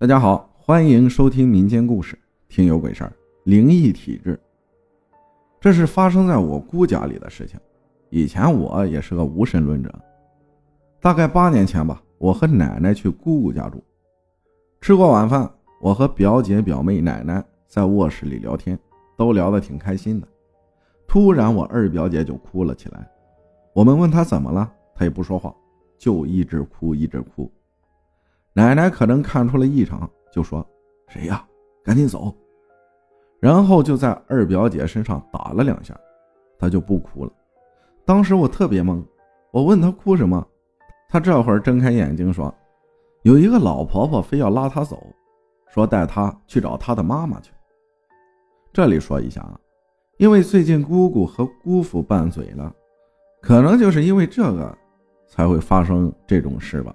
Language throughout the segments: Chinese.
大家好，欢迎收听民间故事《听有鬼事儿》，灵异体质。这是发生在我姑家里的事情。以前我也是个无神论者。大概八年前吧，我和奶奶去姑姑家住，吃过晚饭，我和表姐、表妹、奶奶在卧室里聊天，都聊得挺开心的。突然，我二表姐就哭了起来。我们问她怎么了，她也不说话，就一直哭，一直哭。奶奶可能看出了异常，就说：“谁呀？赶紧走！”然后就在二表姐身上打了两下，她就不哭了。当时我特别懵，我问她哭什么，她这会儿睁开眼睛说：“有一个老婆婆非要拉她走，说带她去找她的妈妈去。”这里说一下啊，因为最近姑姑和姑父拌嘴了，可能就是因为这个才会发生这种事吧。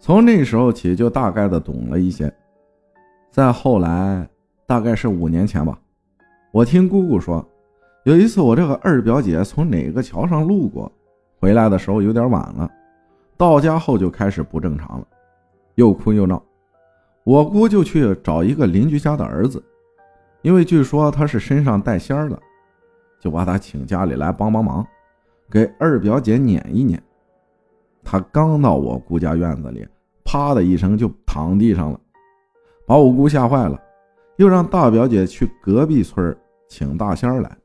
从那时候起，就大概的懂了一些。再后来，大概是五年前吧，我听姑姑说，有一次我这个二表姐从哪个桥上路过，回来的时候有点晚了，到家后就开始不正常了，又哭又闹。我姑就去找一个邻居家的儿子，因为据说他是身上带仙儿的，就把他请家里来帮帮忙，给二表姐撵一撵。他刚到我姑家院子里，啪的一声就躺地上了，把我姑吓坏了，又让大表姐去隔壁村请大仙来。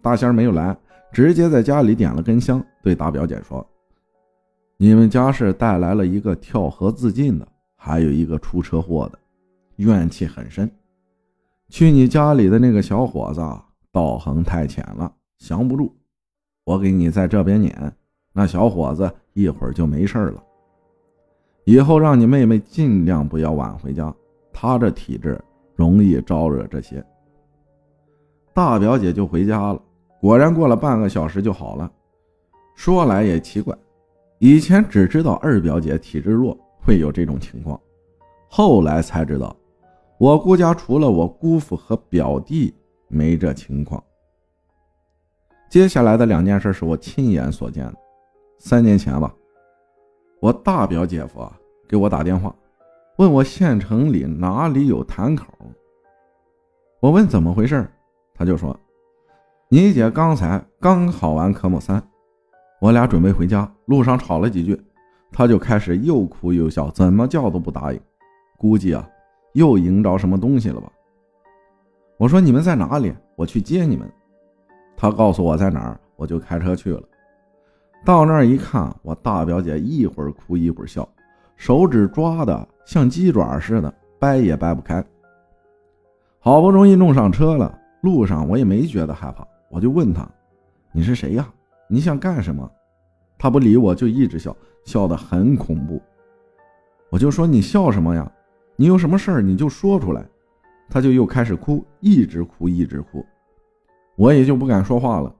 大仙没有来，直接在家里点了根香，对大表姐说：“你们家是带来了一个跳河自尽的，还有一个出车祸的，怨气很深。去你家里的那个小伙子道行太浅了，降不住。我给你在这边撵。”那小伙子一会儿就没事了。以后让你妹妹尽量不要晚回家，她这体质容易招惹这些。大表姐就回家了，果然过了半个小时就好了。说来也奇怪，以前只知道二表姐体质弱会有这种情况，后来才知道，我姑家除了我姑父和表弟没这情况。接下来的两件事是我亲眼所见的。三年前吧，我大表姐夫给我打电话，问我县城里哪里有坛口。我问怎么回事，他就说：“你姐刚才刚考完科目三，我俩准备回家，路上吵了几句，他就开始又哭又笑，怎么叫都不答应。估计啊，又迎着什么东西了吧？”我说：“你们在哪里？我去接你们。”他告诉我在哪儿，我就开车去了。到那儿一看，我大表姐一会儿哭一会儿笑，手指抓的像鸡爪似的，掰也掰不开。好不容易弄上车了，路上我也没觉得害怕，我就问他：“你是谁呀？你想干什么？”他不理我，就一直笑，笑得很恐怖。我就说：“你笑什么呀？你有什么事儿你就说出来。”他就又开始哭，一直哭，一直哭，我也就不敢说话了。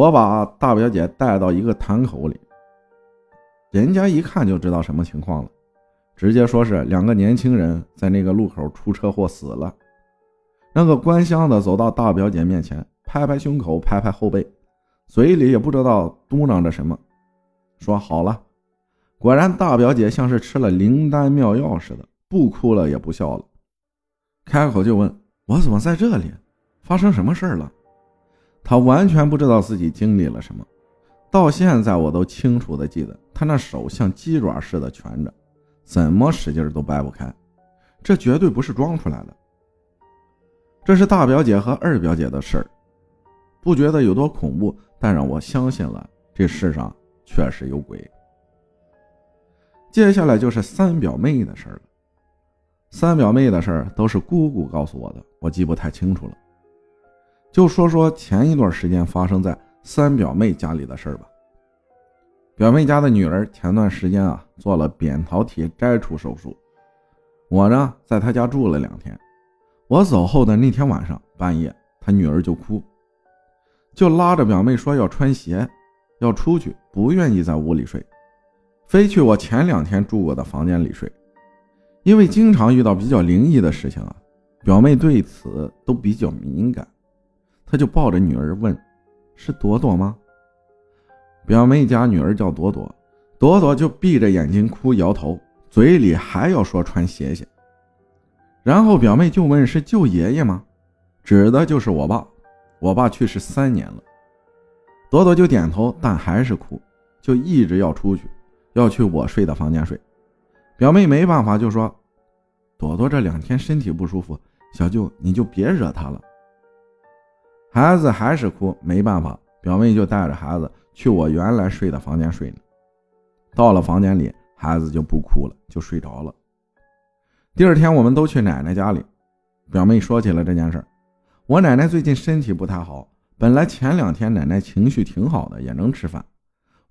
我把大表姐带到一个潭口里，人家一看就知道什么情况了，直接说是两个年轻人在那个路口出车祸死了。那个关香的走到大表姐面前，拍拍胸口，拍拍后背，嘴里也不知道嘟囔着什么，说好了。果然，大表姐像是吃了灵丹妙药似的，不哭了也不笑了，开口就问我怎么在这里，发生什么事了。他完全不知道自己经历了什么，到现在我都清楚的记得，他那手像鸡爪似的蜷着，怎么使劲都掰不开，这绝对不是装出来的。这是大表姐和二表姐的事儿，不觉得有多恐怖，但让我相信了这世上确实有鬼。接下来就是三表妹的事儿了，三表妹的事儿都是姑姑告诉我的，我记不太清楚了。就说说前一段时间发生在三表妹家里的事儿吧。表妹家的女儿前段时间啊做了扁桃体摘除手术，我呢在她家住了两天。我走后的那天晚上半夜，她女儿就哭，就拉着表妹说要穿鞋，要出去，不愿意在屋里睡，非去我前两天住过的房间里睡。因为经常遇到比较灵异的事情啊，表妹对此都比较敏感。他就抱着女儿问：“是朵朵吗？”表妹家女儿叫朵朵，朵朵就闭着眼睛哭，摇头，嘴里还要说穿鞋鞋。然后表妹就问：“是舅爷爷吗？”指的就是我爸。我爸去世三年了。朵朵就点头，但还是哭，就一直要出去，要去我睡的房间睡。表妹没办法，就说：“朵朵这两天身体不舒服，小舅你就别惹她了。”孩子还是哭，没办法，表妹就带着孩子去我原来睡的房间睡了。到了房间里，孩子就不哭了，就睡着了。第二天，我们都去奶奶家里，表妹说起了这件事我奶奶最近身体不太好，本来前两天奶奶情绪挺好的，也能吃饭。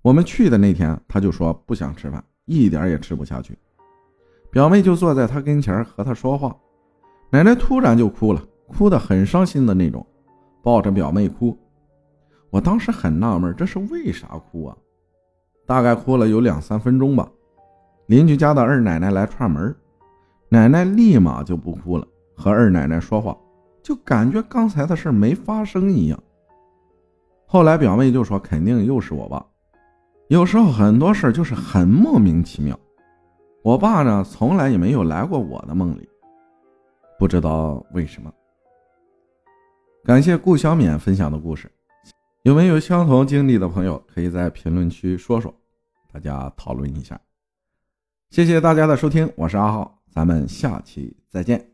我们去的那天，她就说不想吃饭，一点也吃不下去。表妹就坐在她跟前和她说话，奶奶突然就哭了，哭得很伤心的那种，抱着表妹哭。我当时很纳闷，这是为啥哭啊？大概哭了有两三分钟吧。邻居家的二奶奶来串门，奶奶立马就不哭了，和二奶奶说话。就感觉刚才的事没发生一样。后来表妹就说：“肯定又是我爸。”有时候很多事就是很莫名其妙。我爸呢，从来也没有来过我的梦里，不知道为什么。感谢顾小敏分享的故事，有没有相同经历的朋友可以在评论区说说，大家讨论一下。谢谢大家的收听，我是阿浩，咱们下期再见。